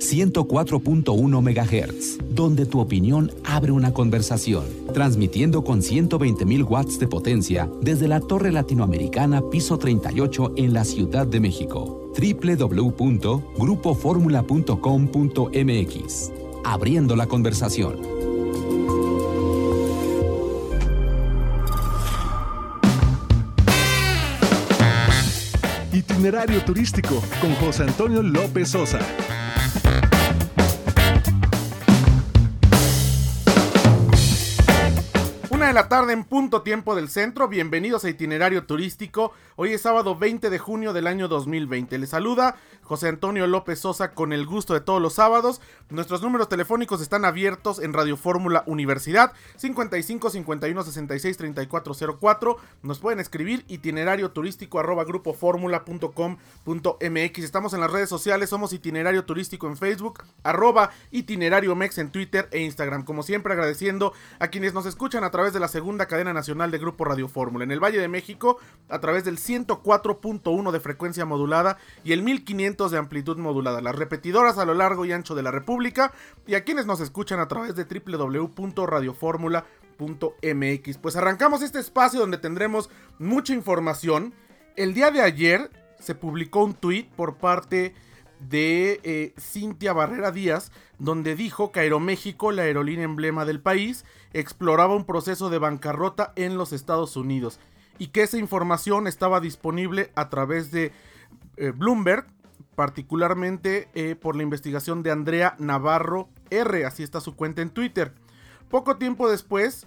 104.1 MHz, donde tu opinión abre una conversación, transmitiendo con 120.000 watts de potencia desde la Torre Latinoamericana Piso 38 en la Ciudad de México. www.grupoformula.com.mx. Abriendo la conversación. Itinerario turístico con José Antonio López Sosa. De la tarde en punto tiempo del centro, bienvenidos a Itinerario Turístico. Hoy es sábado 20 de junio del año 2020. Les saluda José Antonio López Sosa con el gusto de todos los sábados. Nuestros números telefónicos están abiertos en Radio Fórmula Universidad 55 51 66 34 04. Nos pueden escribir itinerario turístico arroba grupoformula.com.mx. Estamos en las redes sociales, somos itinerario turístico en Facebook, arroba itinerario mex en Twitter e Instagram. Como siempre agradeciendo a quienes nos escuchan a través de la segunda cadena nacional de Grupo Radio Fórmula. En el Valle de México a través del 104.1 de frecuencia modulada y el 1500 de amplitud modulada. Las repetidoras a lo largo y ancho de la República y a quienes nos escuchan a través de www.radioformula.mx. Pues arrancamos este espacio donde tendremos mucha información. El día de ayer se publicó un tweet por parte eh, Cintia Barrera Díaz, donde dijo que Aeroméxico, la aerolínea emblema del país, exploraba un proceso de bancarrota en los Estados Unidos y que esa información estaba disponible a través de eh, Bloomberg, particularmente eh, por la investigación de Andrea Navarro R, así está su cuenta en Twitter. Poco tiempo después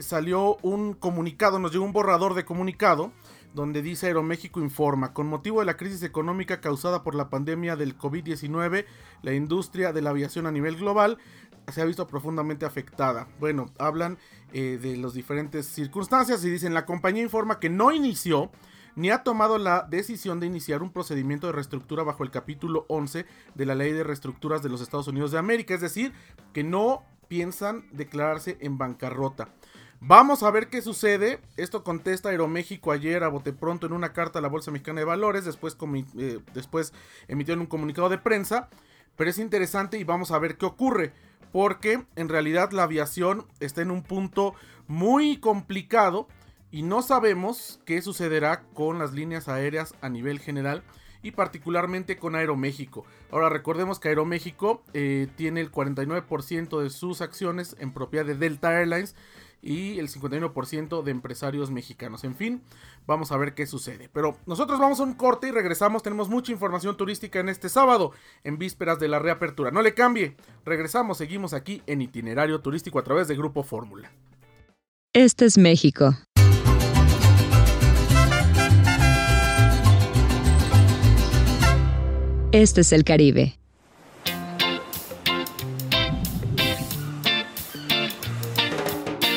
salió un comunicado, nos llegó un borrador de comunicado donde dice Aeroméxico informa, con motivo de la crisis económica causada por la pandemia del COVID-19, la industria de la aviación a nivel global se ha visto profundamente afectada. Bueno, hablan eh, de las diferentes circunstancias y dicen, la compañía informa que no inició ni ha tomado la decisión de iniciar un procedimiento de reestructura bajo el capítulo 11 de la ley de reestructuras de los Estados Unidos de América, es decir, que no piensan declararse en bancarrota. Vamos a ver qué sucede. Esto contesta Aeroméxico ayer a bote pronto en una carta a la Bolsa Mexicana de Valores. Después, eh, después un comunicado de prensa. Pero es interesante y vamos a ver qué ocurre. Porque en realidad la aviación está en un punto muy complicado. Y no sabemos qué sucederá con las líneas aéreas a nivel general y particularmente con Aeroméxico. Ahora recordemos que Aeroméxico eh, tiene el 49% de sus acciones en propiedad de Delta Airlines y el 51% de empresarios mexicanos. En fin, vamos a ver qué sucede. Pero nosotros vamos a un corte y regresamos. Tenemos mucha información turística en este sábado, en vísperas de la reapertura. No le cambie. Regresamos, seguimos aquí en itinerario turístico a través de Grupo Fórmula. Este es México. Este es el Caribe.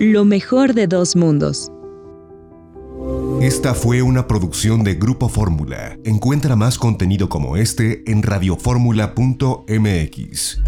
Lo mejor de dos mundos. Esta fue una producción de Grupo Fórmula. Encuentra más contenido como este en radioformula.mx.